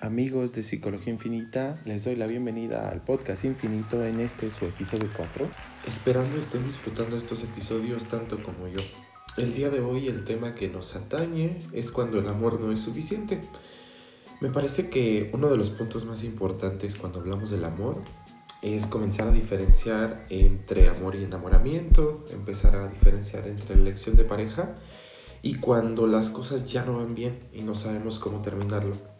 Amigos de Psicología Infinita, les doy la bienvenida al podcast Infinito en este su episodio 4. Esperando estén disfrutando estos episodios tanto como yo. El día de hoy el tema que nos atañe es cuando el amor no es suficiente. Me parece que uno de los puntos más importantes cuando hablamos del amor es comenzar a diferenciar entre amor y enamoramiento, empezar a diferenciar entre elección de pareja y cuando las cosas ya no van bien y no sabemos cómo terminarlo.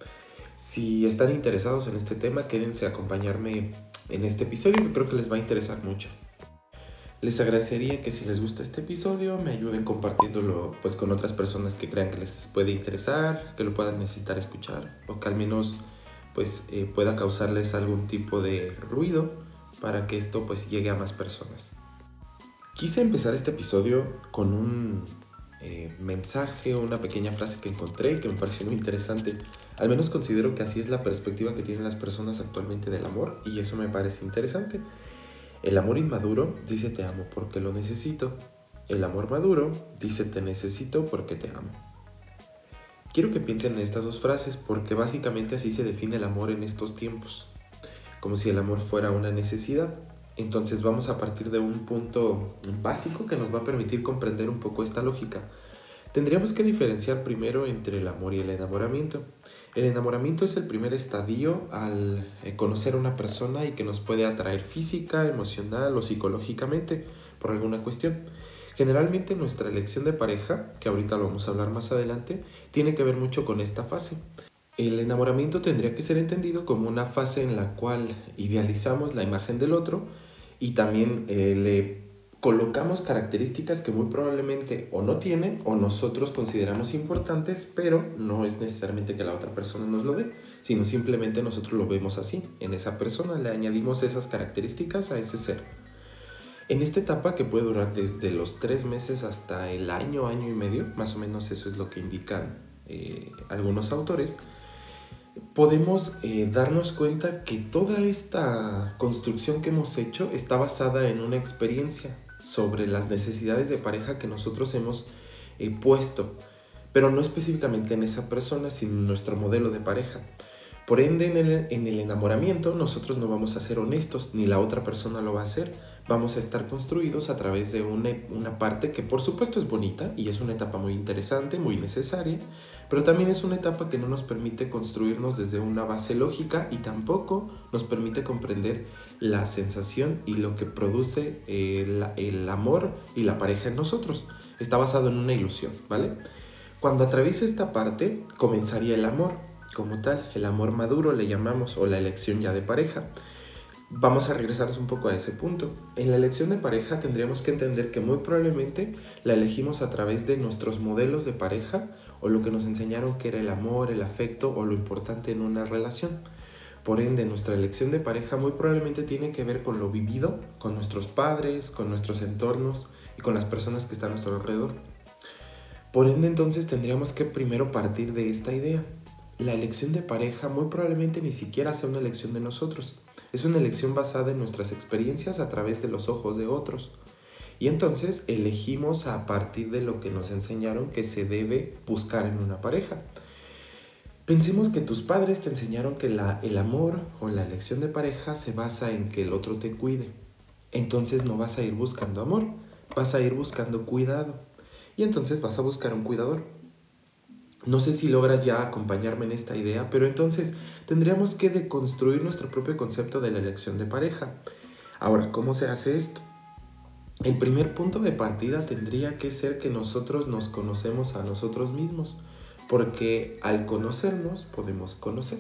Si están interesados en este tema, quédense a acompañarme en este episodio que creo que les va a interesar mucho. Les agradecería que si les gusta este episodio me ayuden compartiéndolo pues con otras personas que crean que les puede interesar, que lo puedan necesitar escuchar o que al menos pues eh, pueda causarles algún tipo de ruido para que esto pues llegue a más personas. Quise empezar este episodio con un eh, mensaje una pequeña frase que encontré que me pareció muy interesante. Al menos considero que así es la perspectiva que tienen las personas actualmente del amor y eso me parece interesante. El amor inmaduro dice te amo porque lo necesito. El amor maduro dice te necesito porque te amo. Quiero que piensen en estas dos frases porque básicamente así se define el amor en estos tiempos, como si el amor fuera una necesidad. Entonces vamos a partir de un punto básico que nos va a permitir comprender un poco esta lógica. Tendríamos que diferenciar primero entre el amor y el enamoramiento. El enamoramiento es el primer estadio al eh, conocer a una persona y que nos puede atraer física, emocional o psicológicamente por alguna cuestión. Generalmente nuestra elección de pareja, que ahorita lo vamos a hablar más adelante, tiene que ver mucho con esta fase. El enamoramiento tendría que ser entendido como una fase en la cual idealizamos la imagen del otro y también eh, le colocamos características que muy probablemente o no tiene o nosotros consideramos importantes, pero no es necesariamente que la otra persona nos lo dé, sino simplemente nosotros lo vemos así. En esa persona le añadimos esas características a ese ser. En esta etapa que puede durar desde los tres meses hasta el año, año y medio, más o menos eso es lo que indican eh, algunos autores, podemos eh, darnos cuenta que toda esta construcción que hemos hecho está basada en una experiencia sobre las necesidades de pareja que nosotros hemos eh, puesto, pero no específicamente en esa persona, sino en nuestro modelo de pareja. Por ende, en el, en el enamoramiento nosotros no vamos a ser honestos, ni la otra persona lo va a hacer. Vamos a estar construidos a través de una, una parte que por supuesto es bonita y es una etapa muy interesante, muy necesaria, pero también es una etapa que no nos permite construirnos desde una base lógica y tampoco nos permite comprender la sensación y lo que produce el, el amor y la pareja en nosotros. Está basado en una ilusión, ¿vale? Cuando atraviesa esta parte, comenzaría el amor como tal, el amor maduro le llamamos o la elección ya de pareja. Vamos a regresarnos un poco a ese punto. En la elección de pareja tendríamos que entender que muy probablemente la elegimos a través de nuestros modelos de pareja o lo que nos enseñaron que era el amor, el afecto o lo importante en una relación. Por ende, nuestra elección de pareja muy probablemente tiene que ver con lo vivido, con nuestros padres, con nuestros entornos y con las personas que están a nuestro alrededor. Por ende, entonces tendríamos que primero partir de esta idea la elección de pareja muy probablemente ni siquiera sea una elección de nosotros. Es una elección basada en nuestras experiencias a través de los ojos de otros. Y entonces elegimos a partir de lo que nos enseñaron que se debe buscar en una pareja. Pensemos que tus padres te enseñaron que el amor o la elección de pareja se basa en que el otro te cuide. Entonces no vas a ir buscando amor, vas a ir buscando cuidado. Y entonces vas a buscar un cuidador. No sé si logras ya acompañarme en esta idea, pero entonces tendríamos que deconstruir nuestro propio concepto de la elección de pareja. Ahora, ¿cómo se hace esto? El primer punto de partida tendría que ser que nosotros nos conocemos a nosotros mismos, porque al conocernos podemos conocer.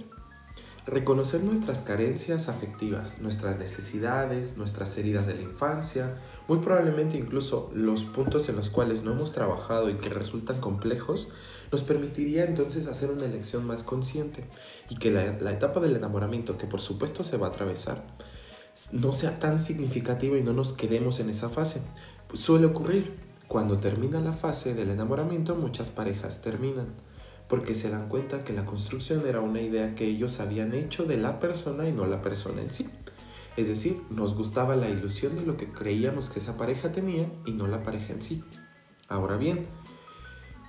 Reconocer nuestras carencias afectivas, nuestras necesidades, nuestras heridas de la infancia, muy probablemente incluso los puntos en los cuales no hemos trabajado y que resultan complejos, nos permitiría entonces hacer una elección más consciente y que la, etapa del enamoramiento, que por supuesto se va a atravesar, no sea tan significativa y no nos quedemos en esa fase. Pues suele ocurrir, cuando termina la fase del enamoramiento muchas parejas terminan porque se dan cuenta que la construcción era una idea que ellos habían hecho de la persona y no la persona en sí. Es decir, nos gustaba la ilusión de lo que creíamos que esa pareja tenía y no la pareja en sí. Ahora bien,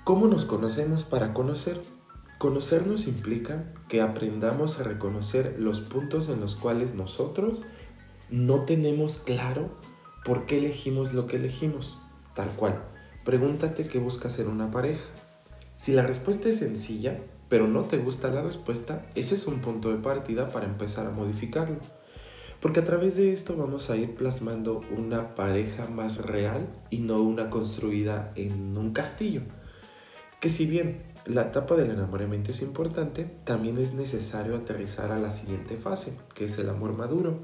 ¿cómo nos conocemos para conocer? Conocernos implica que aprendamos a reconocer los puntos en los cuales nosotros no tenemos claro por qué elegimos lo que elegimos. Tal cual. Pregúntate qué buscas en una pareja. Si la respuesta es sencilla, pero no te gusta la respuesta, ese es un punto de partida para empezar a modificarlo. Porque a través de esto vamos a ir plasmando una pareja más real y no una construida en un castillo. Que si bien la etapa del enamoramiento es importante, también es necesario aterrizar a la siguiente fase, que es el amor maduro.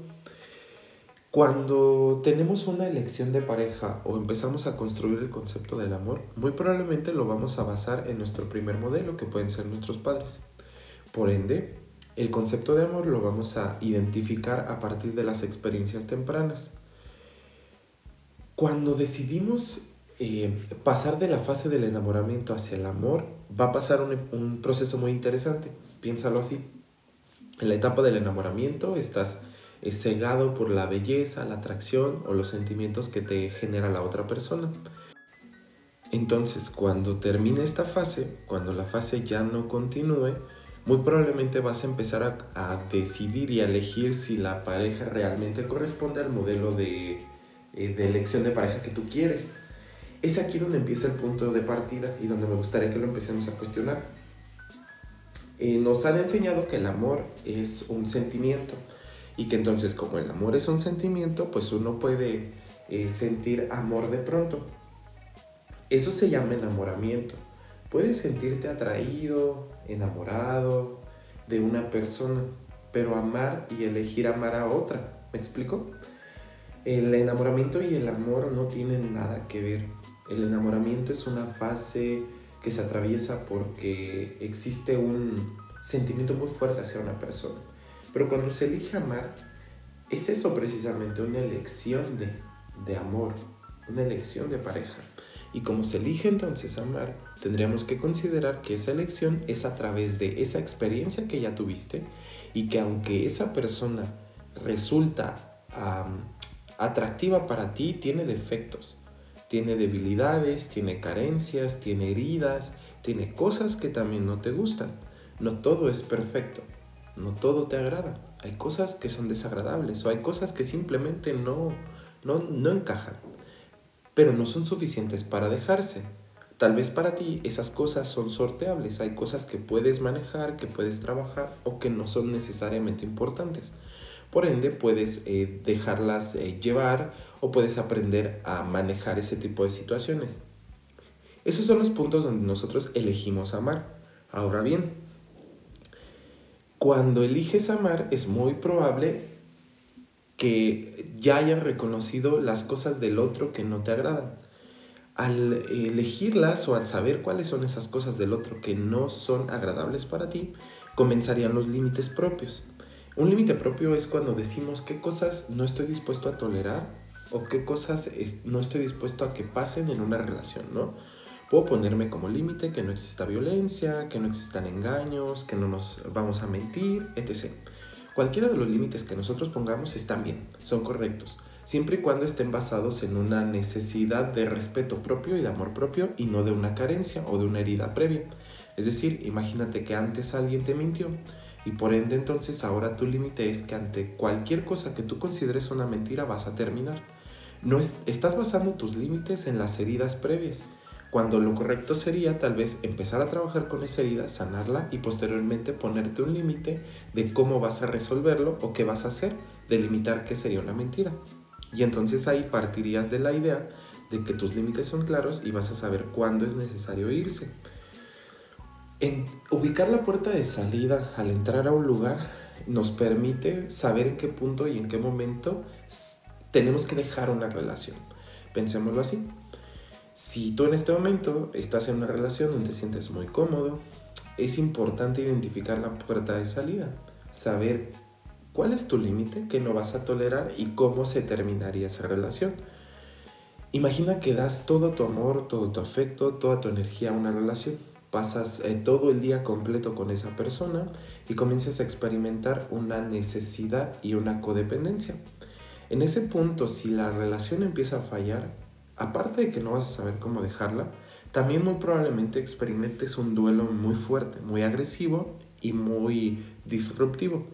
Cuando tenemos una elección de pareja o empezamos a construir el concepto del amor, muy probablemente lo vamos a basar en nuestro primer modelo, que pueden ser nuestros padres. Por ende, el concepto de amor lo vamos a identificar a partir de las experiencias tempranas. Cuando decidimos eh, pasar de la fase del enamoramiento hacia el amor, va a pasar un, un proceso muy interesante. Piénsalo así. En la etapa del enamoramiento estás es cegado por la belleza, la atracción o los sentimientos que te genera la otra persona. Entonces, cuando termine esta fase, cuando la fase ya no continúe, muy probablemente vas a empezar a, decidir y a elegir si la pareja realmente corresponde al modelo de, eh, de elección de pareja que tú quieres. Es aquí donde empieza el punto de partida y donde me gustaría que lo empecemos a cuestionar. Eh, nos han enseñado que el amor es un sentimiento y que entonces como el amor es un sentimiento, pues uno puede eh, sentir amor de pronto. Eso se llama enamoramiento. Puedes sentirte atraído, enamorado de una persona, pero amar y elegir amar a otra. ¿Me explico? El enamoramiento y el amor no tienen nada que ver. El enamoramiento es una fase que se atraviesa porque existe un sentimiento muy fuerte hacia una persona. Pero cuando se elige amar, es eso precisamente, una elección de, de amor, una elección de pareja. Y como se elige entonces amar, tendríamos que considerar que esa elección es a través de esa experiencia que ya tuviste y que aunque esa persona resulta atractiva para ti, tiene defectos, tiene debilidades, tiene carencias, tiene heridas, tiene cosas que también no te gustan. No todo es perfecto no todo te agrada. Hay cosas que son desagradables o hay cosas que simplemente no, no, no encajan, pero no son suficientes para dejarse. Tal vez para ti esas cosas son sorteables, hay cosas que puedes manejar, que puedes trabajar o que no son necesariamente importantes. Por ende, puedes eh, dejarlas eh, llevar o puedes aprender a manejar ese tipo de situaciones. Esos son los puntos donde nosotros elegimos amar. Ahora bien, cuando eliges amar es muy probable que ya hayas reconocido las cosas del otro que no te agradan. Al elegirlas o al saber cuáles son esas cosas del otro que no son agradables para ti, comenzarían los límites propios. Un límite propio es cuando decimos qué cosas no estoy dispuesto a tolerar o qué cosas no estoy dispuesto a que pasen en una relación, ¿no? Puedo ponerme como límite que no exista violencia, que no existan engaños, que no nos vamos a mentir, etc. Cualquiera de los límites que nosotros pongamos están bien, son correctos, siempre y cuando estén basados en una necesidad de respeto propio y de amor propio y no de una carencia o de una herida previa. Es decir, imagínate que antes alguien te mintió y por ende entonces ahora tu límite es que ante cualquier cosa que tú consideres una mentira vas a terminar. No estás basando tus límites en las heridas previas cuando lo correcto sería tal vez empezar a trabajar con esa herida, sanarla y posteriormente ponerte un límite de cómo vas a resolverlo o qué vas a hacer, delimitar qué sería una mentira. Y entonces ahí partirías de la idea de que tus límites son claros y vas a saber cuándo es necesario irse. En ubicar la puerta de salida al entrar a un lugar nos permite saber en qué punto y en qué momento tenemos que dejar una relación. Pensémoslo así. Si tú en este momento estás en una relación donde te sientes muy cómodo, es importante identificar la puerta de salida, saber cuál es tu límite que no vas a tolerar y cómo se terminaría esa relación. Imagina que das todo tu amor, todo tu afecto, toda tu energía a una relación. Pasas eh, todo el día completo con esa persona y comienzas a experimentar una necesidad y una codependencia. En ese punto, si la relación empieza a fallar, aparte de que no vas a saber cómo dejarla, también muy probablemente experimentes un duelo muy fuerte, muy agresivo y muy disruptivo.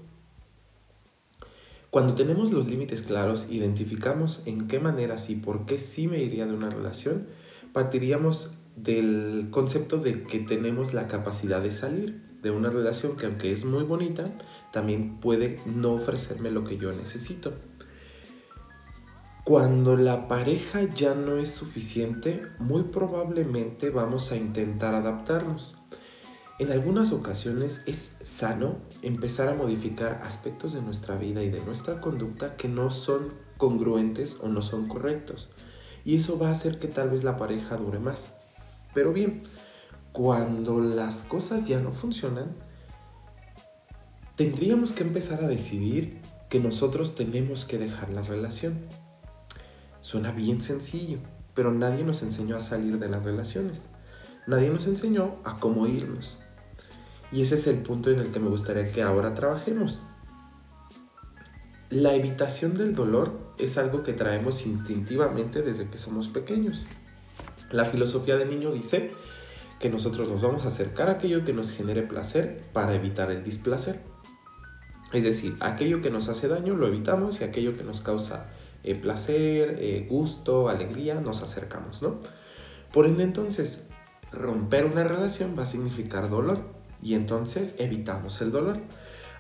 Cuando tenemos los límites claros, identificamos en qué maneras y por qué sí me iría de una relación, partiríamos del concepto de que tenemos la capacidad de salir de una relación que aunque es muy bonita, también puede no ofrecerme lo que yo necesito. Cuando la pareja ya no es suficiente, muy probablemente vamos a intentar adaptarnos. En algunas ocasiones es sano empezar a modificar aspectos de nuestra vida y de nuestra conducta que no son congruentes o no son correctos. Y eso va a hacer que tal vez la pareja dure más. Pero bien, cuando las cosas ya no funcionan, tendríamos que empezar a decidir que nosotros tenemos que dejar la relación. Suena bien sencillo, pero nadie nos enseñó a salir de las relaciones. Nadie nos enseñó a cómo irnos. Y ese es el punto en el que me gustaría que ahora trabajemos. La evitación del dolor es algo que traemos instintivamente desde que somos pequeños. La filosofía del niño dice que nosotros nos vamos a acercar a aquello que nos genere placer para evitar el displacer. Es decir, aquello que nos hace daño lo evitamos y aquello que nos causa eh, placer, eh, gusto, alegría, nos acercamos, ¿no? Por ende entonces, romper una relación va a significar dolor y entonces evitamos el dolor.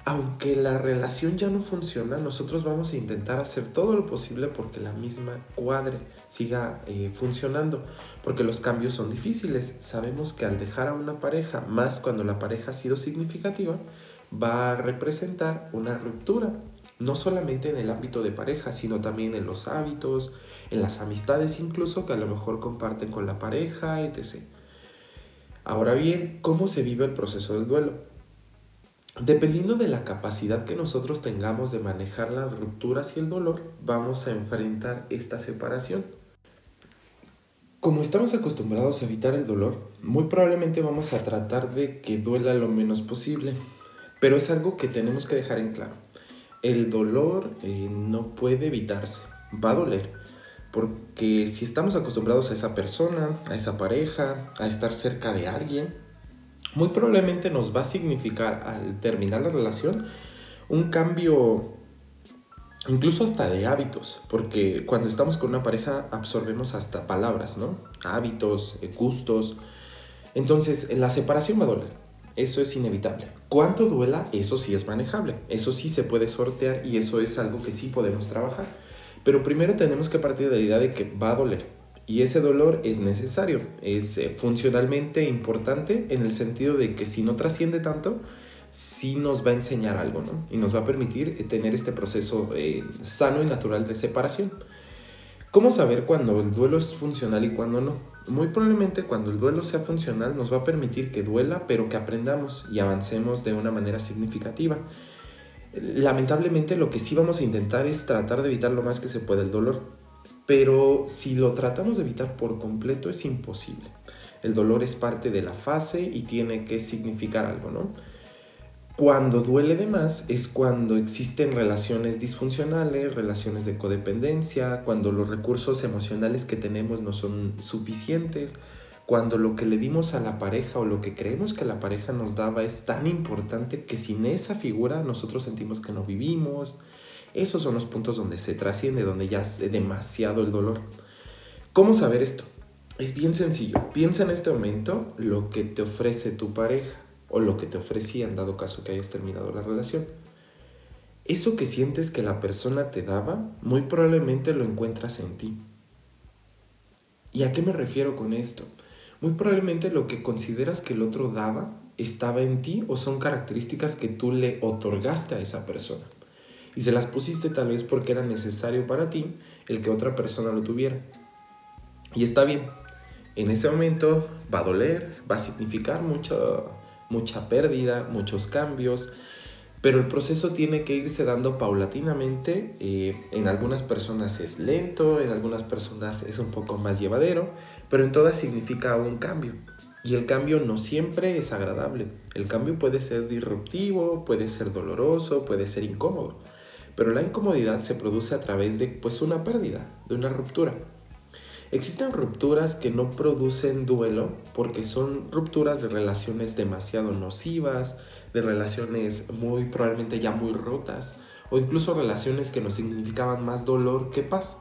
Aunque la relación ya no funciona, nosotros vamos a intentar hacer todo lo posible porque la misma cuadre siga eh, funcionando, porque los cambios son difíciles. Sabemos que al dejar a una pareja, más cuando la pareja ha sido significativa, va a representar una ruptura, no solamente en el ámbito de pareja, sino también en los hábitos, en las amistades incluso que a lo mejor comparten con la pareja, etc. Ahora bien, ¿cómo se vive el proceso del duelo? Dependiendo de la capacidad que nosotros tengamos de manejar las rupturas y el dolor, vamos a enfrentar esta separación. Como estamos acostumbrados a evitar el dolor, muy probablemente vamos a tratar de que duela lo menos posible, pero es algo que tenemos que dejar en claro. El dolor eh, no puede evitarse, va a doler, porque si estamos acostumbrados a esa persona, a esa pareja, a estar cerca de alguien, muy probablemente nos va a significar al terminar la relación un cambio incluso hasta de hábitos, porque cuando estamos con una pareja absorbemos hasta palabras, ¿no? Hábitos, eh, gustos. Entonces, la separación va a doler. Eso es inevitable. ¿Cuánto duela? Eso sí es manejable. Eso sí se puede sortear y eso es algo que sí podemos trabajar. Pero primero tenemos que partir de la idea de que va a doler. Y ese dolor es necesario, es eh, funcionalmente importante en el sentido de que si no trasciende tanto, sí nos va a enseñar algo, ¿no? Y nos va a permitir eh, tener este proceso eh, sano y natural de separación. ¿Cómo saber cuando el duelo es funcional y cuando no? Muy probablemente cuando el duelo sea funcional nos va a permitir que duela, pero que aprendamos y avancemos de una manera significativa. Lamentablemente lo que sí vamos a intentar es tratar de evitar lo más que se pueda el dolor, pero si lo tratamos de evitar por completo es imposible. El dolor es parte de la fase y tiene que significar algo, ¿no? Cuando duele de más es cuando existen relaciones disfuncionales, relaciones de codependencia, cuando los recursos emocionales que tenemos no son suficientes, cuando lo que le dimos a la pareja o lo que creemos que la pareja nos daba es tan importante que sin esa figura nosotros sentimos que no vivimos. Esos son los puntos donde se trasciende, donde ya es demasiado el dolor. ¿Cómo saber esto? Es bien sencillo. Piensa en este momento lo que te ofrece tu pareja o lo que te ofrecía en dado caso que hayas terminado la relación. Eso que sientes que la persona te daba, muy probablemente lo encuentras en ti. ¿Y a qué me refiero con esto? Muy probablemente lo que consideras que el otro daba estaba en ti o son características que tú le otorgaste a esa persona. Y se las pusiste tal vez porque era necesario para ti el que otra persona lo tuviera. Y está bien. En ese momento va a doler, va a significar mucha, mucha pérdida, muchos cambios, pero el proceso tiene que irse dando paulatinamente. Eh, en algunas personas es lento, en algunas personas es un poco más llevadero, pero en todas significa un cambio. Y el cambio no siempre es agradable. El cambio puede ser disruptivo, puede ser doloroso, puede ser incómodo. Pero la incomodidad se produce a través de pues una pérdida, de una ruptura. Existen rupturas que no producen duelo porque son rupturas de relaciones demasiado nocivas, de relaciones muy probablemente ya muy rotas o incluso relaciones que nos significaban más dolor que paz.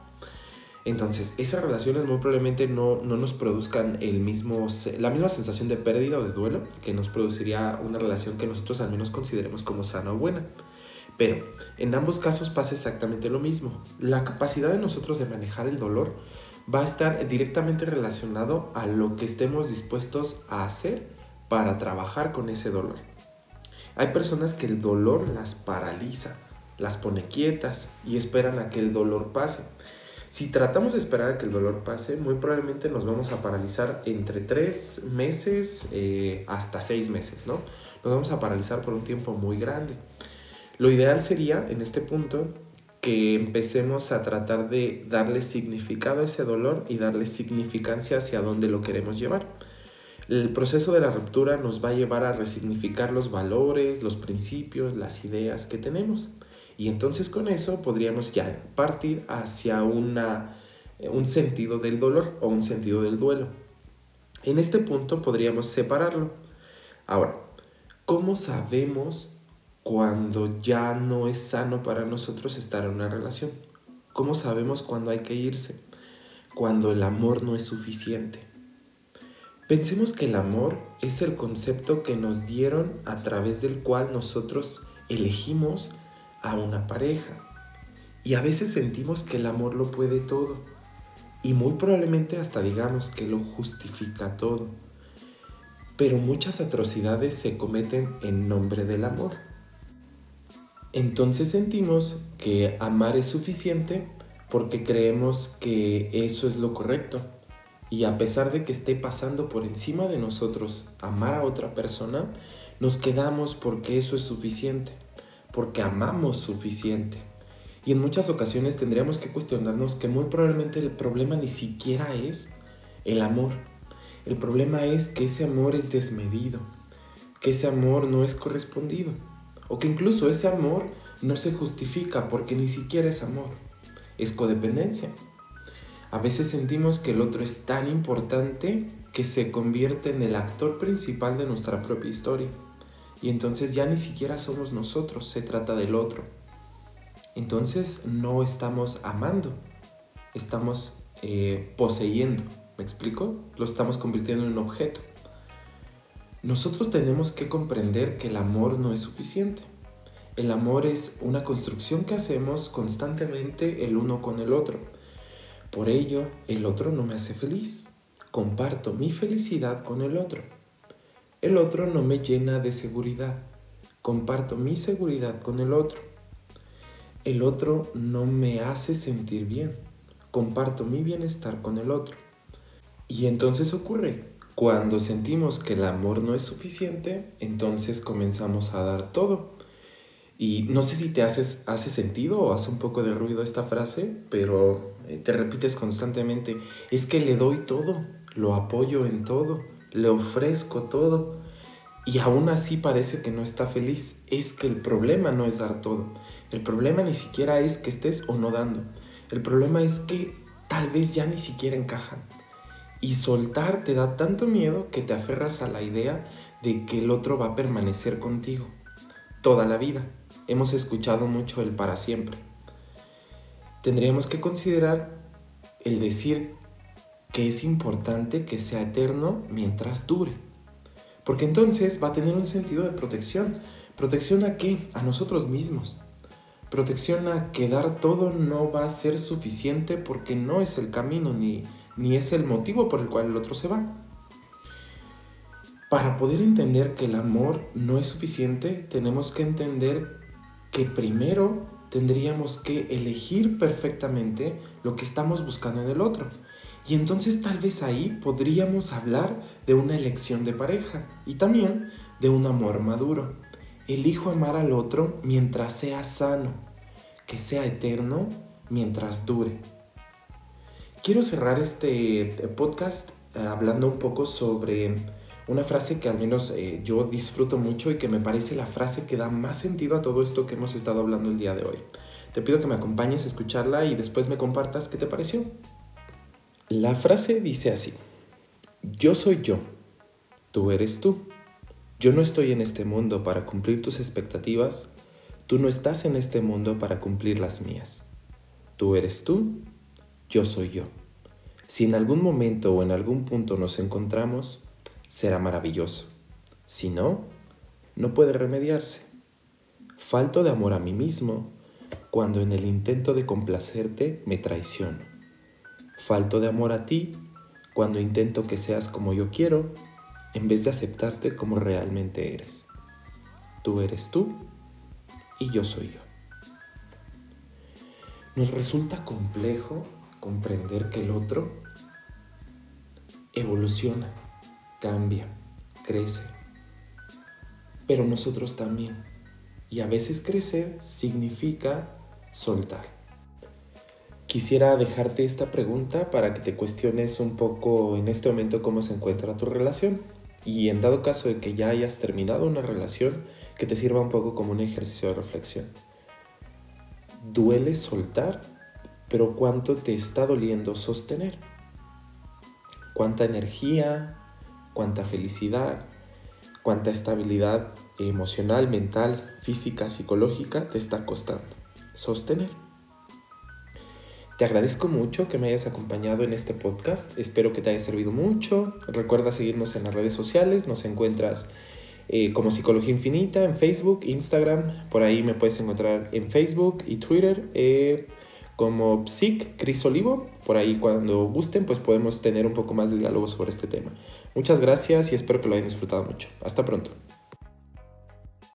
Entonces, esas relaciones muy probablemente no, no, nos produzcan el mismo, la misma sensación de pérdida o de duelo que nos produciría una relación que nosotros al menos consideremos como sana o buena. Pero en ambos casos pasa exactamente lo mismo. La capacidad de nosotros de manejar el dolor va a estar directamente relacionado a lo que estemos dispuestos a hacer para trabajar con ese dolor. Hay personas que el dolor las paraliza, las pone quietas y esperan a que el dolor pase. Si tratamos de esperar a que el dolor pase, muy probablemente nos vamos a paralizar entre tres meses eh, hasta seis meses, ¿no? Nos vamos a paralizar por un tiempo muy grande. Lo ideal sería, en este punto, que empecemos a tratar de darle significado a ese dolor y darle significancia hacia dónde lo queremos llevar. El proceso de la ruptura nos va a llevar a resignificar los valores, los principios, las ideas que tenemos. Y entonces con eso podríamos ya partir hacia una, un sentido del dolor o un sentido del duelo. En este punto podríamos separarlo. Ahora, ¿cómo sabemos cuando ya no es sano para nosotros estar en una relación? ¿Cómo sabemos cuando hay que irse? Cuando el amor no es suficiente. Pensemos que el amor es el concepto que nos dieron a través del cual nosotros elegimos a una pareja. Y a veces sentimos que el amor lo puede todo. Y muy probablemente hasta digamos que lo justifica todo. Pero muchas atrocidades se cometen en nombre del amor. Entonces sentimos que amar es suficiente porque creemos que eso es lo correcto. Y a pesar de que esté pasando por encima de nosotros amar a otra persona, nos quedamos porque eso es suficiente porque amamos suficiente. Y en muchas ocasiones tendríamos que cuestionarnos que muy probablemente el problema ni siquiera es el amor. El problema es que ese amor es desmedido, que ese amor no es correspondido, o que incluso ese amor no se justifica porque ni siquiera es amor, es codependencia. A veces sentimos que el otro es tan importante que se convierte en el actor principal de nuestra propia historia. Y entonces ya ni siquiera somos nosotros, se trata del otro. Entonces no estamos amando, estamos eh, poseyendo. ¿Me explico? Lo estamos convirtiendo en un objeto. Nosotros tenemos que comprender que el amor no es suficiente. El amor es una construcción que hacemos constantemente el uno con el otro. Por ello, el otro no me hace feliz. Comparto mi felicidad con el otro. El otro no me llena de seguridad. Comparto mi seguridad con el otro. El otro no me hace sentir bien. Comparto mi bienestar con el otro. Y entonces ocurre, cuando sentimos que el amor no es suficiente, entonces comenzamos a dar todo. Y no sé si te haces, hace sentido o hace un poco de ruido esta frase, pero eh, te repites constantemente, es que le doy todo, lo apoyo en todo le ofrezco todo y aún así parece que no está feliz. Es que el problema no es dar todo. El problema ni siquiera es que estés o no dando. El problema es que tal vez ya ni siquiera encajan. Y soltar te da tanto miedo que te aferras a la idea de que el otro va a permanecer contigo toda la vida. Hemos escuchado mucho el para siempre. Tendríamos que considerar el decir que es importante que sea eterno mientras dure. Porque entonces va a tener un sentido de protección. ¿Protección a qué? A nosotros mismos. Protección a que dar todo no va a ser suficiente porque no es el camino ni, ni es el motivo por el cual el otro se va. Para poder entender que el amor no es suficiente, tenemos que entender que primero tendríamos que elegir perfectamente lo que estamos buscando en el otro. Y entonces tal vez ahí podríamos hablar de una elección de pareja y también de un amor maduro. Elijo amar al otro mientras sea sano, que sea eterno mientras dure. Quiero cerrar este eh, podcast eh, hablando un poco sobre una frase que al menos eh, yo disfruto mucho y que me parece la frase que da más sentido a todo esto que hemos estado hablando el día de hoy. Te pido que me acompañes a escucharla y después me compartas qué te pareció. La frase dice así, yo soy yo, tú eres tú. Yo no estoy en este mundo para cumplir tus expectativas, tú no estás en este mundo para cumplir las mías. Tú eres tú, yo soy yo. Si en algún momento o en algún punto nos encontramos, será maravilloso. Si no, no puede remediarse. Falto de amor a mí mismo cuando en el intento de complacerte me traiciono. Falto de amor a ti cuando intento que seas como yo quiero en vez de aceptarte como realmente eres. Tú eres tú y yo soy yo. Nos resulta complejo comprender que el otro evoluciona, cambia, crece, pero nosotros también. Y a veces crecer significa soltar. Quisiera dejarte esta pregunta para que te cuestiones un poco en este momento cómo se encuentra tu relación y en dado caso de que ya hayas terminado una relación, que te sirva un poco como un ejercicio de reflexión. Duele soltar, pero ¿cuánto te está doliendo sostener? ¿Cuánta energía, cuánta felicidad, cuánta estabilidad emocional, mental, física, psicológica te está costando sostener? Te agradezco mucho que me hayas acompañado en este podcast. Espero que te haya servido mucho. Recuerda seguirnos en las redes sociales. Nos encuentras eh, como Psicología Infinita en Facebook, Instagram. Por ahí me puedes encontrar en Facebook y Twitter eh, como Psic Cris Olivo. Por ahí cuando gusten pues podemos tener un poco más de diálogo sobre este tema. Muchas gracias y espero que lo hayan disfrutado mucho. Hasta pronto.